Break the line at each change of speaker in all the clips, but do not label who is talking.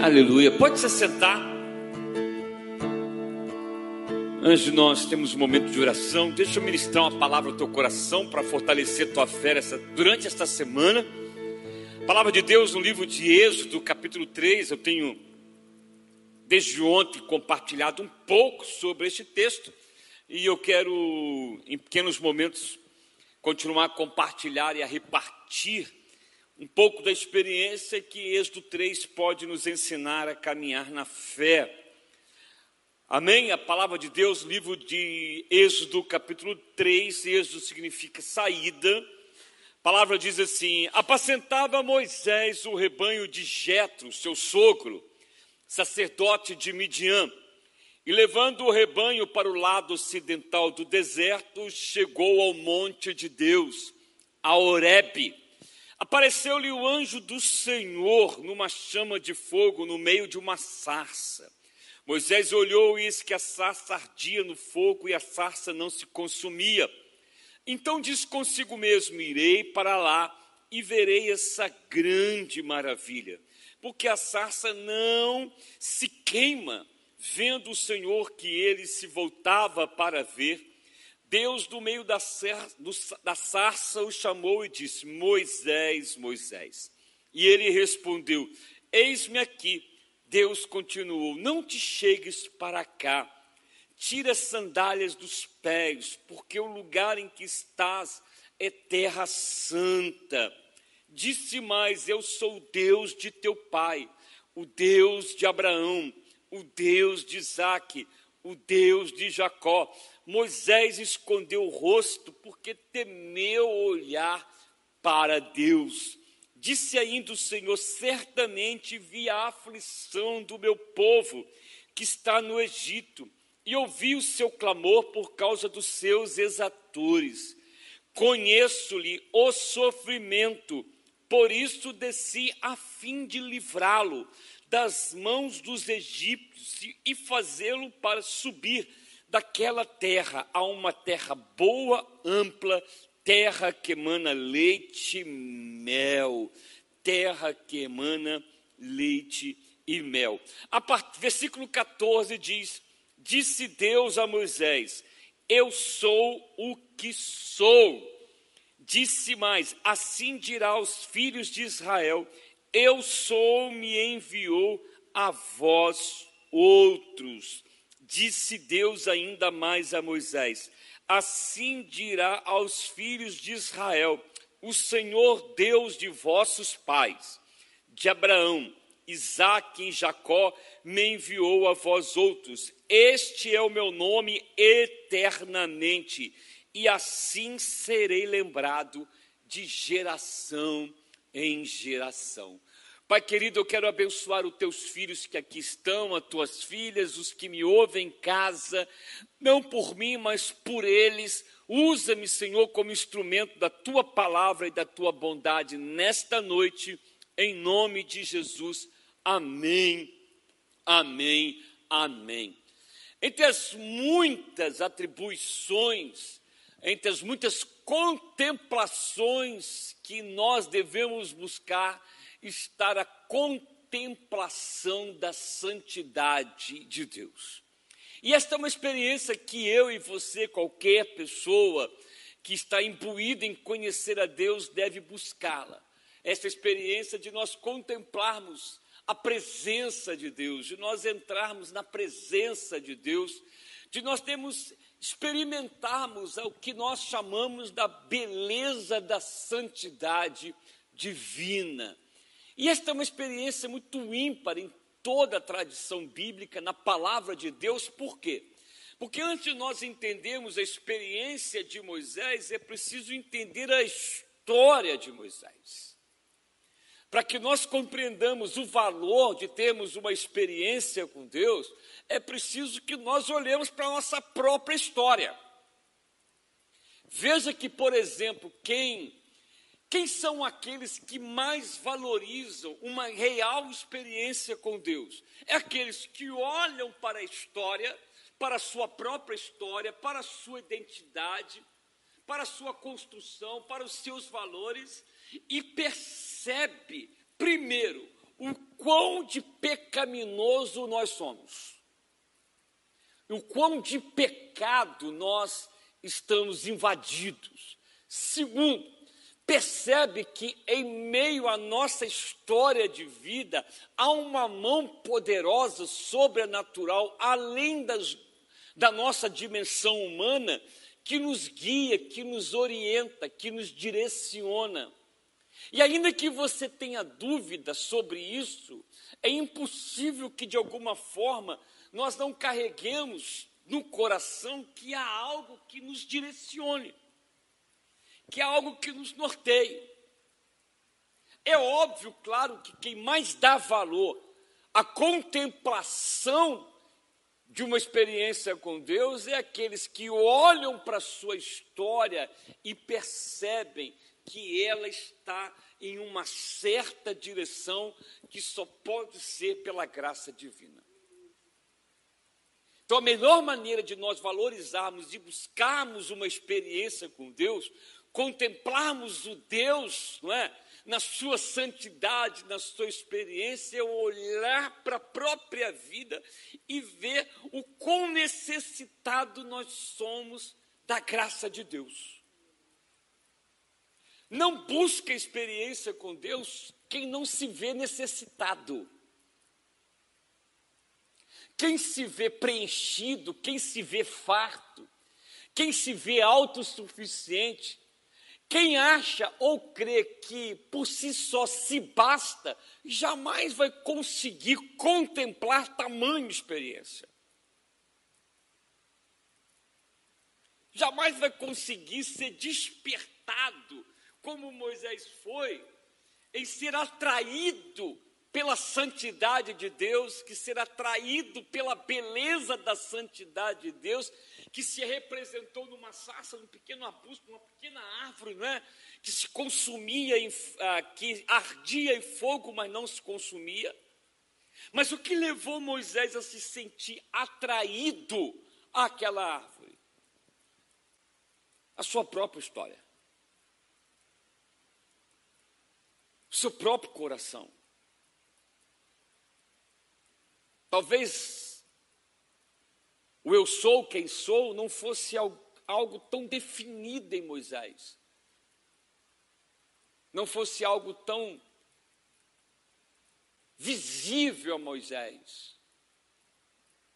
Aleluia. Pode se sentar. Antes de nós temos um momento de oração, deixa eu ministrar uma palavra ao teu coração para fortalecer tua fé essa, durante esta semana. palavra de Deus no livro de Êxodo, capítulo 3, eu tenho desde ontem compartilhado um pouco sobre este texto e eu quero, em pequenos momentos, continuar a compartilhar e a repartir um pouco da experiência que Êxodo 3 pode nos ensinar a caminhar na fé. Amém? A palavra de Deus, livro de Êxodo, capítulo 3, Êxodo significa saída. A palavra diz assim: Apacentava Moisés o rebanho de Jetro, seu sogro, sacerdote de Midian, e levando o rebanho para o lado ocidental do deserto, chegou ao monte de Deus, a Horebe Apareceu-lhe o anjo do Senhor numa chama de fogo no meio de uma sarça. Moisés olhou e eis que a sarça ardia no fogo e a sarça não se consumia. Então disse consigo mesmo: Irei para lá e verei essa grande maravilha, porque a sarça não se queima. Vendo o Senhor que ele se voltava para ver, Deus, do meio da, da sarça, o chamou e disse: Moisés, Moisés. E ele respondeu: Eis-me aqui. Deus continuou: Não te chegues para cá, tira as sandálias dos pés, porque o lugar em que estás é terra santa. Disse mais: Eu sou o Deus de teu pai, o Deus de Abraão, o Deus de Isaque, o Deus de Jacó. Moisés escondeu o rosto porque temeu olhar para Deus. Disse ainda o Senhor: Certamente vi a aflição do meu povo que está no Egito, e ouvi o seu clamor por causa dos seus exatores. Conheço-lhe o sofrimento, por isso desci a fim de livrá-lo das mãos dos egípcios e fazê-lo para subir daquela terra a uma terra boa, ampla, terra que emana leite e mel. Terra que emana leite e mel. A part... Versículo 14 diz: Disse Deus a Moisés: Eu sou o que sou. Disse mais: Assim dirá aos filhos de Israel: Eu sou, me enviou a vós outros disse Deus ainda mais a Moisés: Assim dirá aos filhos de Israel: O Senhor Deus de vossos pais, de Abraão, Isaque e Jacó, me enviou a vós outros. Este é o meu nome eternamente, e assim serei lembrado de geração em geração. Pai querido, eu quero abençoar os teus filhos que aqui estão, as tuas filhas, os que me ouvem em casa, não por mim, mas por eles. Usa-me, Senhor, como instrumento da tua palavra e da tua bondade nesta noite, em nome de Jesus. Amém, amém, amém. Entre as muitas atribuições, entre as muitas contemplações que nós devemos buscar, estar a contemplação da santidade de Deus. E esta é uma experiência que eu e você, qualquer pessoa que está imbuída em conhecer a Deus, deve buscá-la. Essa experiência de nós contemplarmos a presença de Deus, de nós entrarmos na presença de Deus, de nós termos experimentarmos o que nós chamamos da beleza da santidade divina. E esta é uma experiência muito ímpar em toda a tradição bíblica, na palavra de Deus, por quê? Porque antes de nós entendermos a experiência de Moisés, é preciso entender a história de Moisés. Para que nós compreendamos o valor de termos uma experiência com Deus, é preciso que nós olhemos para a nossa própria história. Veja que, por exemplo, quem quem são aqueles que mais valorizam uma real experiência com Deus? É aqueles que olham para a história, para a sua própria história, para a sua identidade, para a sua construção, para os seus valores e percebe primeiro o quão de pecaminoso nós somos. O quão de pecado nós estamos invadidos. Segundo, percebe que em meio à nossa história de vida há uma mão poderosa, sobrenatural, além das, da nossa dimensão humana, que nos guia, que nos orienta, que nos direciona. E ainda que você tenha dúvida sobre isso, é impossível que de alguma forma nós não carreguemos no coração que há algo que nos direcione que é algo que nos norteia. É óbvio, claro, que quem mais dá valor à contemplação de uma experiência com Deus é aqueles que olham para a sua história e percebem que ela está em uma certa direção que só pode ser pela graça divina. Então, a melhor maneira de nós valorizarmos e buscarmos uma experiência com Deus contemplarmos o Deus, não é? Na sua santidade, na sua experiência, olhar para a própria vida e ver o quão necessitado nós somos da graça de Deus. Não busca experiência com Deus quem não se vê necessitado. Quem se vê preenchido, quem se vê farto, quem se vê autossuficiente, quem acha ou crê que por si só se basta, jamais vai conseguir contemplar tamanha experiência. Jamais vai conseguir ser despertado, como Moisés foi, em ser atraído pela santidade de Deus, que será atraído pela beleza da santidade de Deus, que se representou numa sarça, num pequeno arbusto, numa pequena árvore, não é? que se consumia, em, ah, que ardia em fogo, mas não se consumia. Mas o que levou Moisés a se sentir atraído àquela árvore? A sua própria história. O seu próprio coração. Talvez o eu sou quem sou não fosse algo tão definido em Moisés, não fosse algo tão visível a Moisés,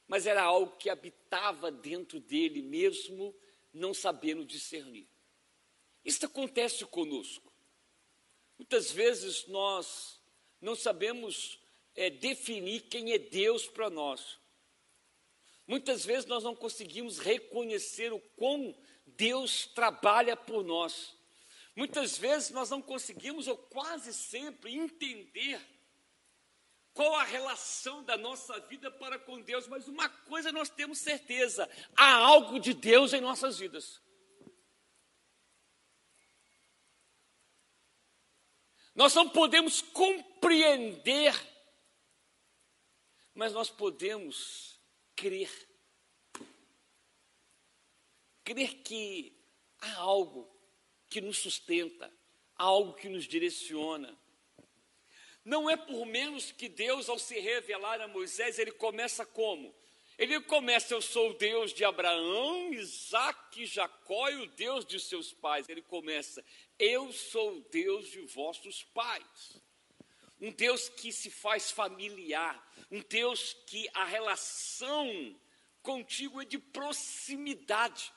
mas era algo que habitava dentro dele mesmo, não sabendo discernir. Isso acontece conosco. Muitas vezes nós não sabemos é, definir quem é Deus para nós. Muitas vezes nós não conseguimos reconhecer o quão Deus trabalha por nós. Muitas vezes nós não conseguimos, ou quase sempre, entender qual a relação da nossa vida para com Deus, mas uma coisa nós temos certeza: há algo de Deus em nossas vidas. Nós não podemos compreender mas nós podemos crer. Crer que há algo que nos sustenta, há algo que nos direciona. Não é por menos que Deus, ao se revelar a Moisés, ele começa como? Ele começa, eu sou o Deus de Abraão, Isaac, Jacó e o Deus de seus pais. Ele começa, eu sou o Deus de vossos pais um Deus que se faz familiar, um Deus que a relação contigo é de proximidade.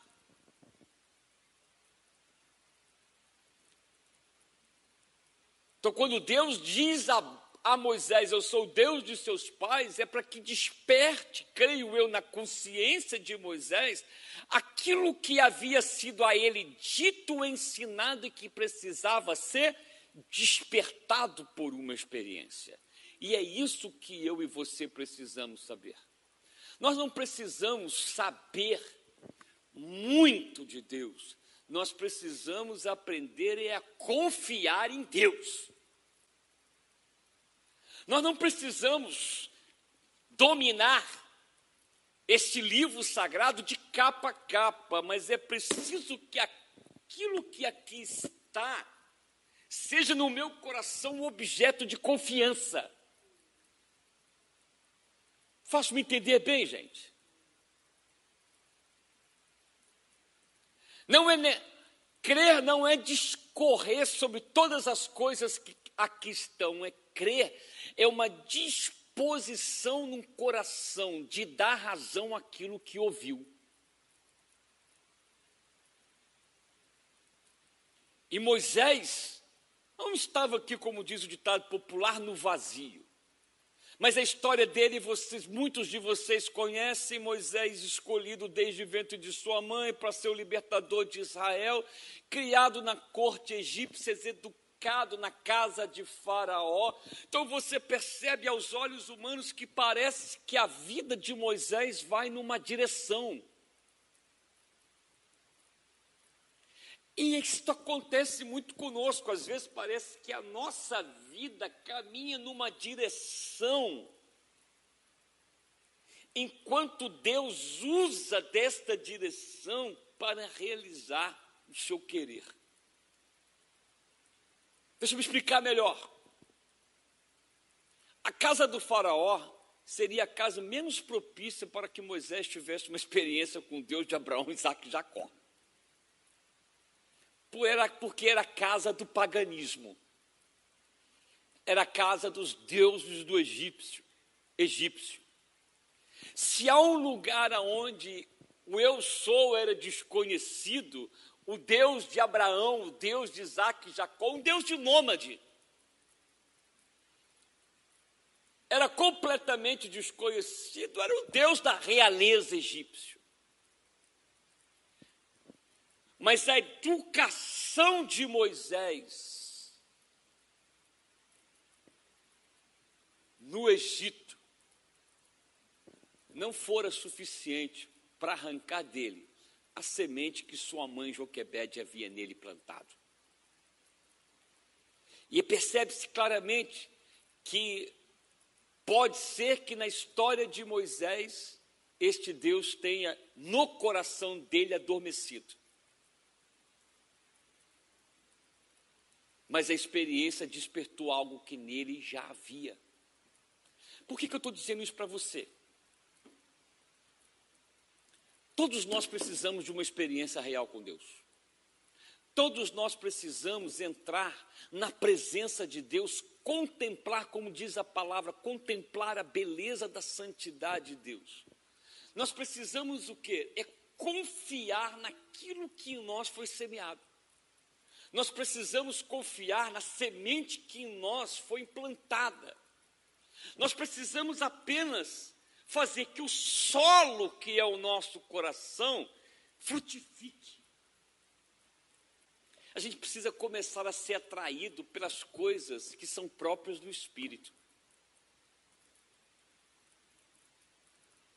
Então, quando Deus diz a, a Moisés, Eu sou o Deus de seus pais, é para que desperte, creio eu, na consciência de Moisés, aquilo que havia sido a ele dito, ensinado e que precisava ser despertado por uma experiência. E é isso que eu e você precisamos saber. Nós não precisamos saber muito de Deus, nós precisamos aprender a confiar em Deus. Nós não precisamos dominar este livro sagrado de capa a capa, mas é preciso que aquilo que aqui está seja no meu coração um objeto de confiança. Faço-me entender bem, gente. Não é crer não é discorrer sobre todas as coisas que aqui estão, é crer, é uma disposição no coração de dar razão àquilo que ouviu. E Moisés não estava aqui, como diz o ditado popular, no vazio. Mas a história dele, vocês, muitos de vocês conhecem Moisés, escolhido desde o ventre de sua mãe para ser o libertador de Israel, criado na corte egípcia, educado na casa de Faraó. Então você percebe aos olhos humanos que parece que a vida de Moisés vai numa direção. E isso acontece muito conosco, às vezes parece que a nossa vida caminha numa direção, enquanto Deus usa desta direção para realizar o seu querer. Deixa eu me explicar melhor. A casa do Faraó seria a casa menos propícia para que Moisés tivesse uma experiência com Deus de Abraão, Isaac e Jacó porque era a casa do paganismo. Era a casa dos deuses do egípcio. egípcio. Se há um lugar onde o eu sou era desconhecido, o Deus de Abraão, o Deus de Isaac e Jacó, um Deus de nômade, era completamente desconhecido, era o Deus da realeza egípcia. Mas a educação de Moisés no Egito não fora suficiente para arrancar dele a semente que sua mãe Joquebede havia nele plantado. E percebe-se claramente que pode ser que na história de Moisés este Deus tenha no coração dele adormecido. Mas a experiência despertou algo que nele já havia. Por que, que eu estou dizendo isso para você? Todos nós precisamos de uma experiência real com Deus. Todos nós precisamos entrar na presença de Deus, contemplar, como diz a palavra, contemplar a beleza da santidade de Deus. Nós precisamos o quê? É confiar naquilo que em nós foi semeado. Nós precisamos confiar na semente que em nós foi implantada. Nós precisamos apenas fazer que o solo que é o nosso coração frutifique. A gente precisa começar a ser atraído pelas coisas que são próprias do Espírito.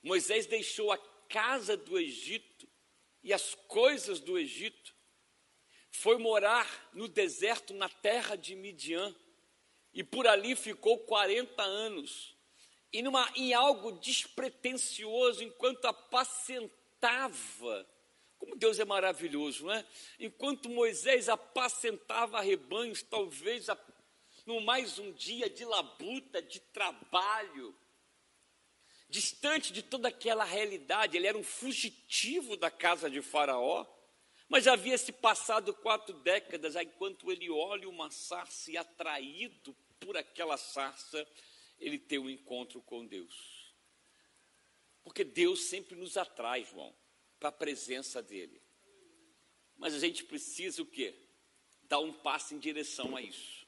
Moisés deixou a casa do Egito e as coisas do Egito foi morar no deserto, na terra de Midian, e por ali ficou 40 anos. E numa, em algo despretensioso, enquanto apacentava, como Deus é maravilhoso, não é? Enquanto Moisés apacentava rebanhos, talvez no mais um dia de labuta, de trabalho, distante de toda aquela realidade, ele era um fugitivo da casa de Faraó. Mas havia se passado quatro décadas, enquanto ele olha uma sarça e atraído por aquela sarça, ele tem um encontro com Deus. Porque Deus sempre nos atrai, João, para a presença dele. Mas a gente precisa o quê? Dar um passo em direção a isso.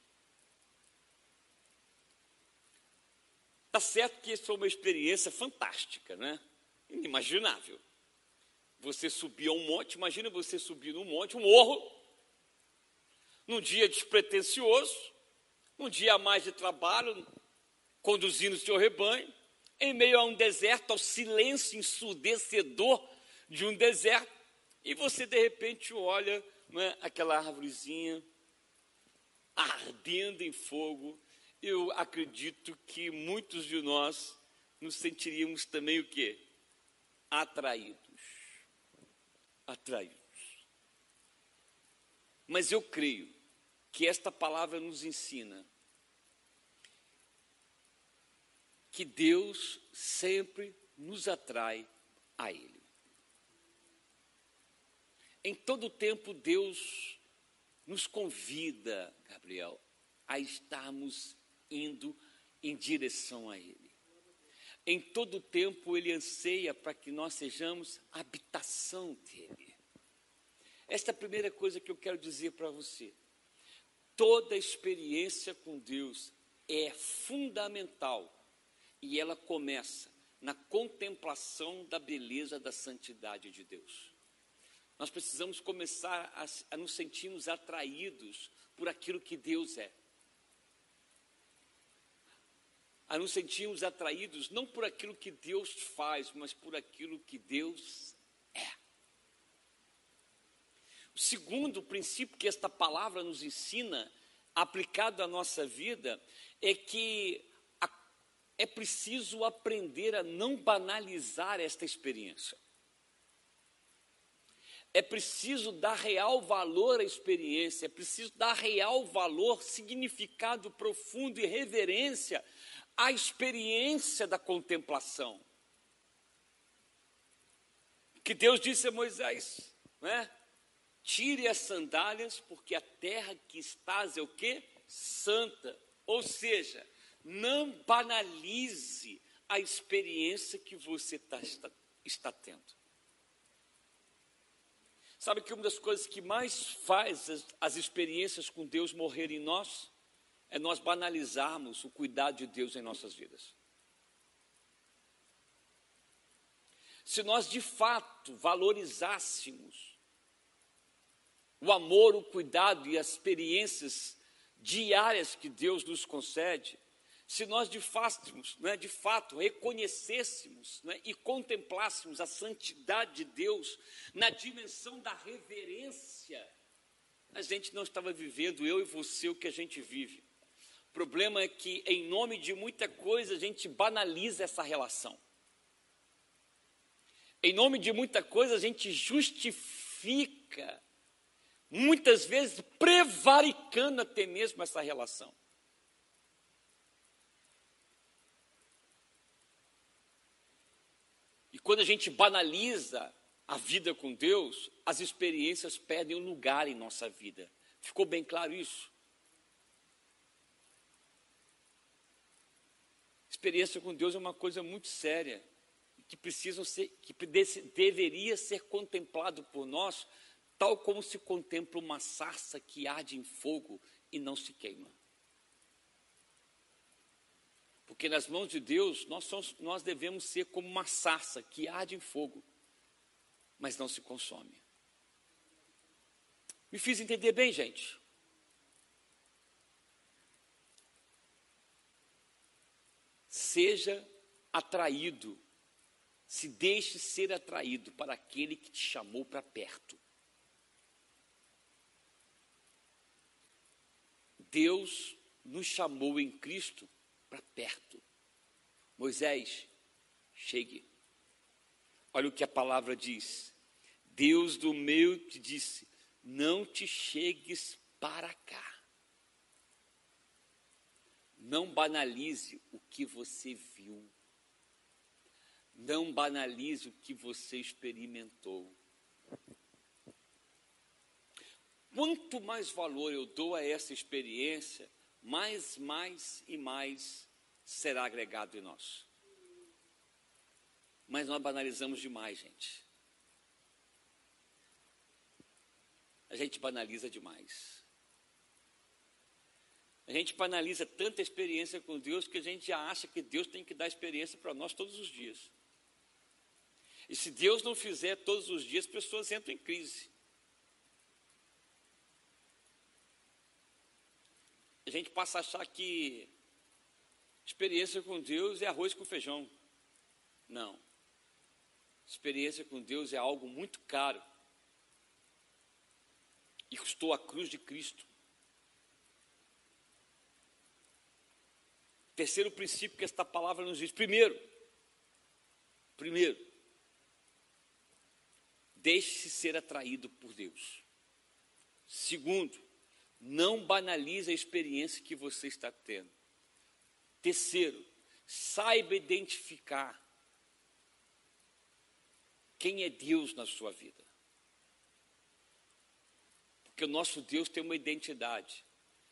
Tá certo que isso foi uma experiência fantástica, né? Inimaginável. Você subir a um monte, imagina você subir num monte, um morro, num dia despretensioso, num dia a mais de trabalho, conduzindo o seu rebanho, em meio a um deserto, ao silêncio ensurdecedor de um deserto, e você de repente olha é, aquela árvorezinha ardendo em fogo. Eu acredito que muitos de nós nos sentiríamos também o quê? Atraídos atraídos. Mas eu creio que esta palavra nos ensina que Deus sempre nos atrai a Ele. Em todo tempo, Deus nos convida, Gabriel, a estarmos indo em direção a Ele. Em todo tempo, Ele anseia para que nós sejamos habitação dEle. Esta é a primeira coisa que eu quero dizer para você. Toda experiência com Deus é fundamental e ela começa na contemplação da beleza da santidade de Deus. Nós precisamos começar a, a nos sentirmos atraídos por aquilo que Deus é. A nos sentirmos atraídos não por aquilo que Deus faz, mas por aquilo que Deus é. O segundo princípio que esta palavra nos ensina, aplicado à nossa vida, é que é preciso aprender a não banalizar esta experiência. É preciso dar real valor à experiência, é preciso dar real valor, significado profundo e reverência à experiência da contemplação. Que Deus disse a Moisés, né? Tire as sandálias, porque a terra que estás é o que? Santa. Ou seja, não banalize a experiência que você tá, está, está tendo. Sabe que uma das coisas que mais faz as, as experiências com Deus morrer em nós é nós banalizarmos o cuidado de Deus em nossas vidas. Se nós de fato valorizássemos o amor, o cuidado e as experiências diárias que Deus nos concede, se nós de fato, né, de fato reconhecêssemos né, e contemplássemos a santidade de Deus na dimensão da reverência, a gente não estava vivendo, eu e você, o que a gente vive. O problema é que, em nome de muita coisa, a gente banaliza essa relação. Em nome de muita coisa, a gente justifica, muitas vezes prevaricando até mesmo essa relação. quando a gente banaliza a vida com Deus, as experiências perdem um lugar em nossa vida. Ficou bem claro isso? Experiência com Deus é uma coisa muito séria, que precisam ser, que deveria ser contemplado por nós, tal como se contempla uma sarça que arde em fogo e não se queima. Porque nas mãos de Deus, nós, somos, nós devemos ser como uma sarça que arde em fogo, mas não se consome. Me fiz entender bem, gente? Seja atraído, se deixe ser atraído para aquele que te chamou para perto. Deus nos chamou em Cristo para perto. Moisés, chegue. Olha o que a palavra diz. Deus do meu te disse: não te chegues para cá. Não banalize o que você viu. Não banalize o que você experimentou. Quanto mais valor eu dou a essa experiência, mais, mais e mais será agregado em nós. Mas nós banalizamos demais, gente. A gente banaliza demais. A gente banaliza tanta experiência com Deus que a gente já acha que Deus tem que dar experiência para nós todos os dias. E se Deus não fizer todos os dias, pessoas entram em crise. a gente passa a achar que experiência com Deus é arroz com feijão. Não. Experiência com Deus é algo muito caro. E custou a cruz de Cristo. Terceiro princípio que esta palavra nos diz. Primeiro, primeiro, deixe-se ser atraído por Deus. Segundo, não banalize a experiência que você está tendo. Terceiro, saiba identificar quem é Deus na sua vida. Porque o nosso Deus tem uma identidade.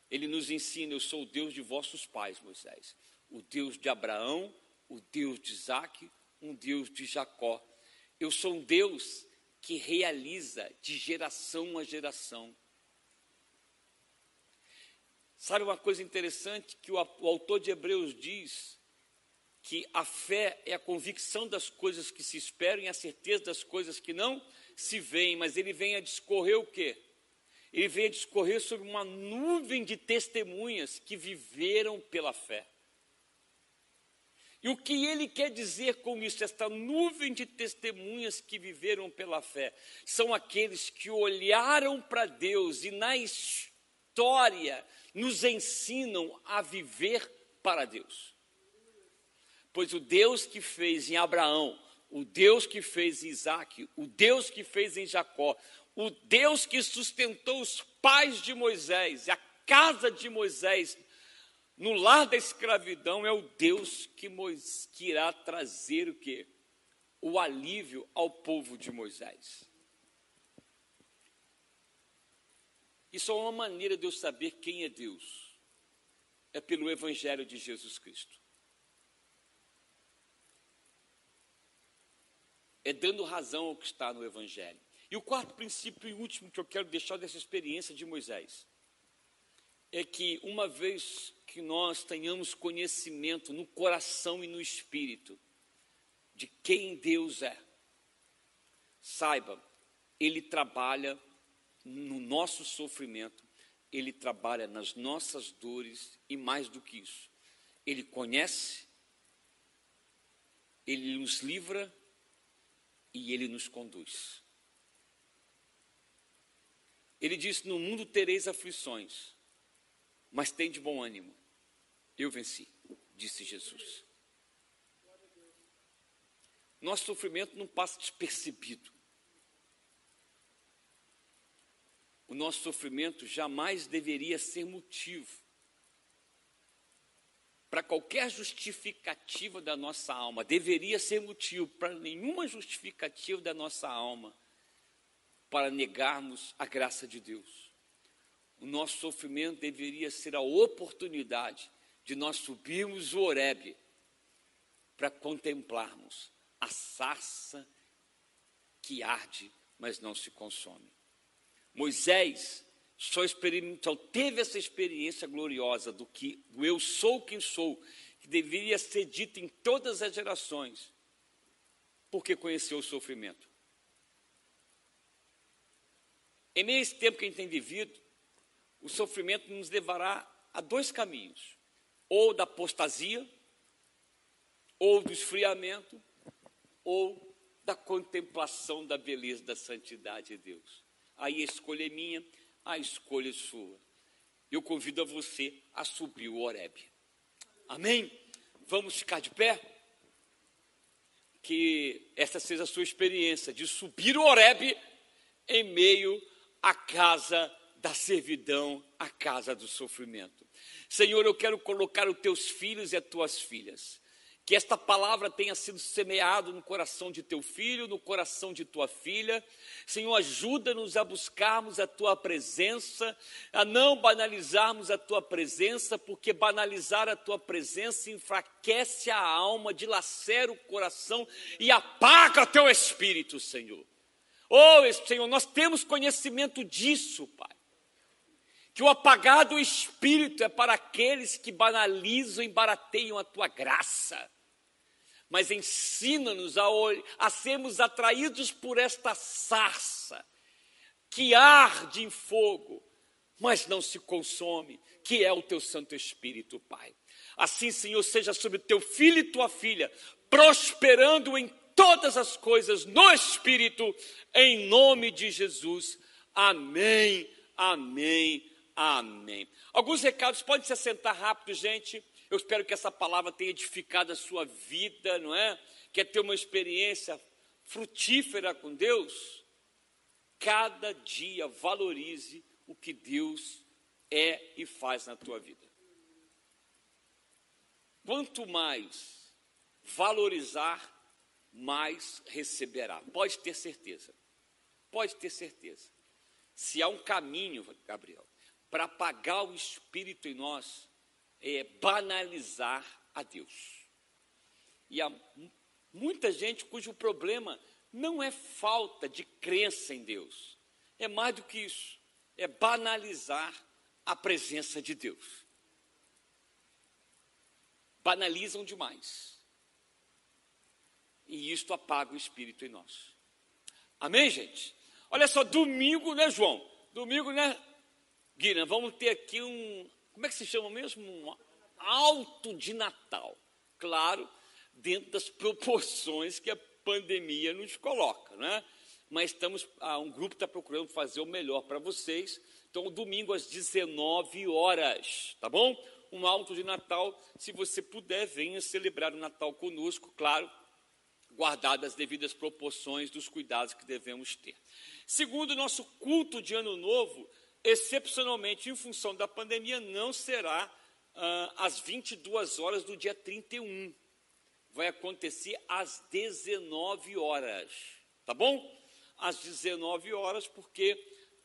Ele nos ensina: Eu sou o Deus de vossos pais, Moisés. O Deus de Abraão, o Deus de Isaac, um Deus de Jacó. Eu sou um Deus que realiza de geração a geração. Sabe uma coisa interessante que o, autor de Hebreus diz? Que a fé é a convicção das coisas que se esperam e a certeza das coisas que não se veem, mas ele vem a discorrer o quê? Ele vem a discorrer sobre uma nuvem de testemunhas que viveram pela fé. E o que ele quer dizer com isso? Esta nuvem de testemunhas que viveram pela fé são aqueles que olharam para Deus e na história nos ensinam a viver para Deus. Pois o Deus que fez em Abraão, o Deus que fez em Isaac, o Deus que fez em Jacó, o Deus que sustentou os pais de Moisés, a casa de Moisés no lar da escravidão é o Deus que, Moisés, que irá trazer o que? O alívio ao povo de Moisés. Isso é uma maneira de eu saber quem é Deus. É pelo Evangelho de Jesus Cristo. É dando razão ao que está no Evangelho. E o quarto princípio e último que eu quero deixar dessa experiência de Moisés é que uma vez que nós tenhamos conhecimento no coração e no espírito de quem Deus é, saiba, Ele trabalha no nosso sofrimento, Ele trabalha nas nossas dores e mais do que isso, Ele conhece, Ele nos livra e Ele nos conduz. Ele disse: No mundo tereis aflições, mas tem de bom ânimo. Eu venci, disse Jesus. Nosso sofrimento não passa despercebido. O nosso sofrimento jamais deveria ser motivo para qualquer justificativa da nossa alma, deveria ser motivo para nenhuma justificativa da nossa alma para negarmos a graça de Deus o nosso sofrimento deveria ser a oportunidade de nós subirmos o Oreb para contemplarmos a sarça que arde, mas não se consome. Moisés só, só teve essa experiência gloriosa do que do eu sou quem sou, que deveria ser dito em todas as gerações, porque conheceu o sofrimento. Em meio a esse tempo que a gente tem vivido, o sofrimento nos levará a dois caminhos: ou da apostasia, ou do esfriamento, ou da contemplação da beleza da santidade de Deus. Aí a escolha é minha, a escolha é sua. Eu convido a você a subir o Oreb. Amém? Vamos ficar de pé? Que essa seja a sua experiência de subir o Oreb em meio à casa da servidão à casa do sofrimento. Senhor, eu quero colocar os teus filhos e as tuas filhas. Que esta palavra tenha sido semeada no coração de teu filho, no coração de tua filha. Senhor, ajuda-nos a buscarmos a tua presença, a não banalizarmos a tua presença, porque banalizar a tua presença enfraquece a alma, dilacera o coração e apaga teu espírito, Senhor. Oh, Senhor, nós temos conhecimento disso, Pai que o apagado espírito é para aqueles que banalizam e barateiam a tua graça. Mas ensina-nos a, a sermos atraídos por esta sarça que arde em fogo, mas não se consome, que é o teu Santo Espírito, Pai. Assim, Senhor, seja sobre teu filho e tua filha, prosperando em todas as coisas no Espírito, em nome de Jesus. Amém, amém Amém. Alguns recados, pode se assentar rápido, gente. Eu espero que essa palavra tenha edificado a sua vida, não é? Quer ter uma experiência frutífera com Deus? Cada dia valorize o que Deus é e faz na tua vida. quanto mais valorizar, mais receberá. Pode ter certeza. Pode ter certeza. Se há um caminho, Gabriel, para apagar o espírito em nós, é banalizar a Deus. E há muita gente cujo problema não é falta de crença em Deus, é mais do que isso, é banalizar a presença de Deus. Banalizam demais. E isto apaga o espírito em nós. Amém, gente? Olha só, domingo, né, João? Domingo, né, Guilherme? Vamos ter aqui um. Como é que se chama mesmo? Um alto de Natal. Claro, dentro das proporções que a pandemia nos coloca, né? Mas estamos, ah, um grupo está procurando fazer o melhor para vocês. Então, domingo às 19 horas, tá bom? Um alto de Natal. Se você puder, venha celebrar o Natal conosco, claro, guardadas as devidas proporções dos cuidados que devemos ter. Segundo, nosso culto de Ano Novo, excepcionalmente em função da pandemia, não será ah, às 22 horas do dia 31. Vai acontecer às 19 horas, tá bom? Às 19 horas, porque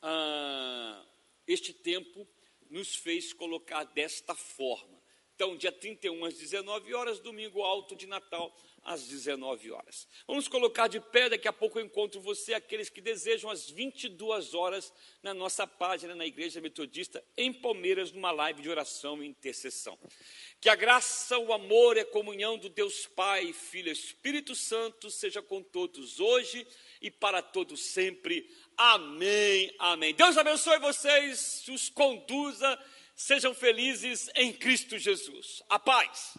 ah, este tempo nos fez colocar desta forma. Então, dia 31 às 19 horas, domingo alto de Natal às 19 horas. Vamos colocar de pé, daqui a pouco eu encontro você, aqueles que desejam, às 22 horas, na nossa página na Igreja Metodista, em Palmeiras, numa live de oração e intercessão. Que a graça, o amor e a comunhão do Deus Pai, Filho e Espírito Santo seja com todos hoje e para todos sempre. Amém, amém. Deus abençoe vocês, os conduza, sejam felizes em Cristo Jesus. A paz.